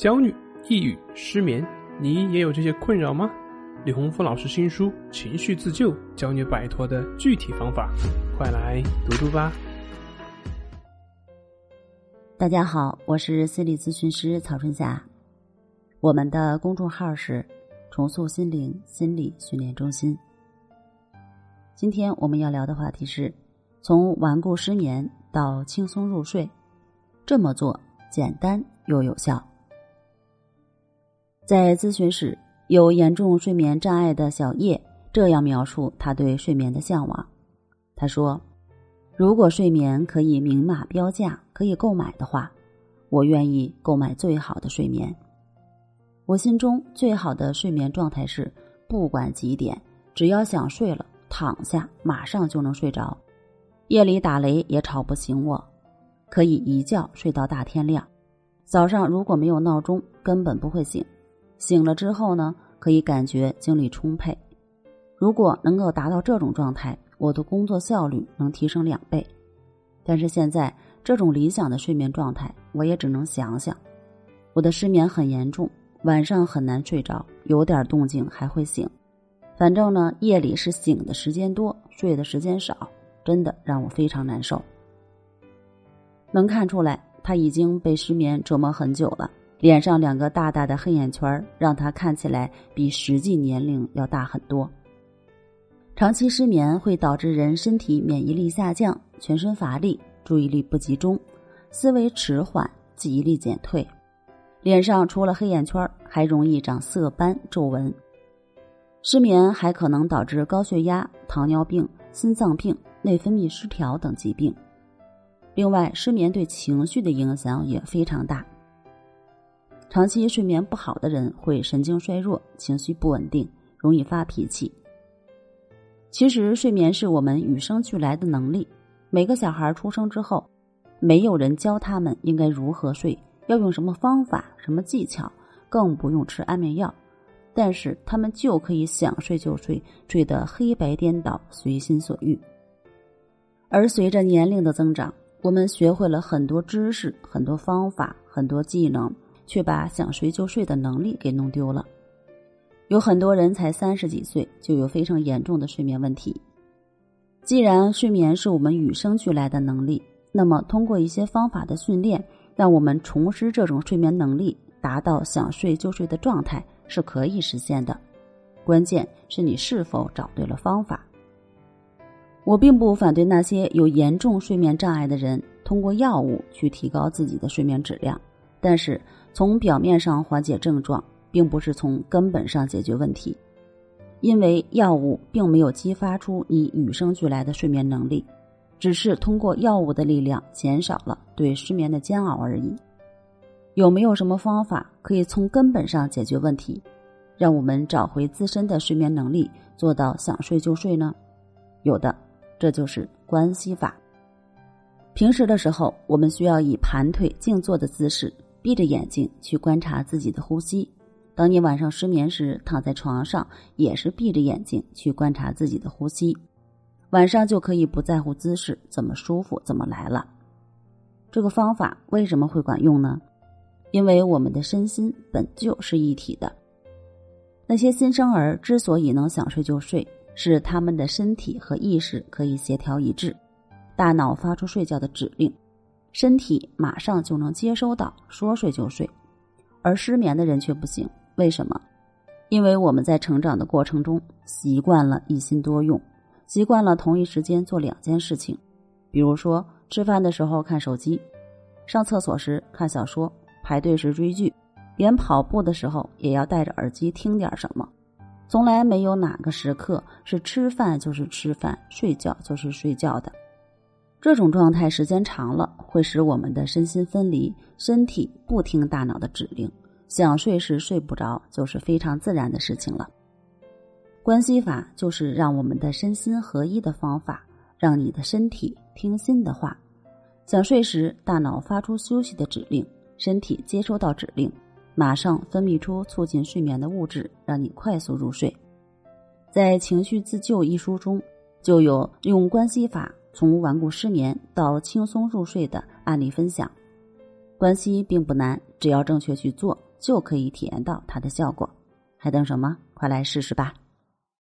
焦虑、抑郁、失眠，你也有这些困扰吗？李洪福老师新书《情绪自救》教你摆脱的具体方法，快来读读吧。大家好，我是心理咨询师曹春霞，我们的公众号是“重塑心灵心理训练中心”。今天我们要聊的话题是：从顽固失眠到轻松入睡，这么做简单又有效。在咨询室。有严重睡眠障碍的小叶这样描述他对睡眠的向往：“他说，如果睡眠可以明码标价，可以购买的话，我愿意购买最好的睡眠。我心中最好的睡眠状态是，不管几点，只要想睡了，躺下马上就能睡着，夜里打雷也吵不醒我，可以一觉睡到大天亮。早上如果没有闹钟，根本不会醒。”醒了之后呢，可以感觉精力充沛。如果能够达到这种状态，我的工作效率能提升两倍。但是现在这种理想的睡眠状态，我也只能想想。我的失眠很严重，晚上很难睡着，有点动静还会醒。反正呢，夜里是醒的时间多，睡的时间少，真的让我非常难受。能看出来，他已经被失眠折磨很久了。脸上两个大大的黑眼圈，让他看起来比实际年龄要大很多。长期失眠会导致人身体免疫力下降，全身乏力，注意力不集中，思维迟缓，记忆力减退。脸上除了黑眼圈，还容易长色斑、皱纹。失眠还可能导致高血压、糖尿病、心脏病、内分泌失调等疾病。另外，失眠对情绪的影响也非常大。长期睡眠不好的人会神经衰弱、情绪不稳定、容易发脾气。其实，睡眠是我们与生俱来的能力。每个小孩出生之后，没有人教他们应该如何睡，要用什么方法、什么技巧，更不用吃安眠药。但是，他们就可以想睡就睡，睡得黑白颠倒、随心所欲。而随着年龄的增长，我们学会了很多知识、很多方法、很多技能。却把想睡就睡的能力给弄丢了。有很多人才三十几岁就有非常严重的睡眠问题。既然睡眠是我们与生俱来的能力，那么通过一些方法的训练，让我们重拾这种睡眠能力，达到想睡就睡的状态是可以实现的。关键是你是否找对了方法。我并不反对那些有严重睡眠障碍的人通过药物去提高自己的睡眠质量，但是。从表面上缓解症状，并不是从根本上解决问题，因为药物并没有激发出你与生俱来的睡眠能力，只是通过药物的力量减少了对失眠的煎熬而已。有没有什么方法可以从根本上解决问题，让我们找回自身的睡眠能力，做到想睡就睡呢？有的，这就是关系法。平时的时候，我们需要以盘腿静坐的姿势。闭着眼睛去观察自己的呼吸。当你晚上失眠时，躺在床上也是闭着眼睛去观察自己的呼吸。晚上就可以不在乎姿势，怎么舒服怎么来了。这个方法为什么会管用呢？因为我们的身心本就是一体的。那些新生儿之所以能想睡就睡，是他们的身体和意识可以协调一致，大脑发出睡觉的指令。身体马上就能接收到，说睡就睡，而失眠的人却不行。为什么？因为我们在成长的过程中习惯了一心多用，习惯了同一时间做两件事情，比如说吃饭的时候看手机，上厕所时看小说，排队时追剧，连跑步的时候也要戴着耳机听点什么，从来没有哪个时刻是吃饭就是吃饭，睡觉就是睡觉的。这种状态时间长了，会使我们的身心分离，身体不听大脑的指令，想睡时睡不着，就是非常自然的事情了。关系法就是让我们的身心合一的方法，让你的身体听心的话。想睡时，大脑发出休息的指令，身体接收到指令，马上分泌出促进睡眠的物质，让你快速入睡。在《情绪自救》一书中，就有用关系法。从顽固失眠到轻松入睡的案例分享，关系并不难，只要正确去做，就可以体验到它的效果。还等什么？快来试试吧！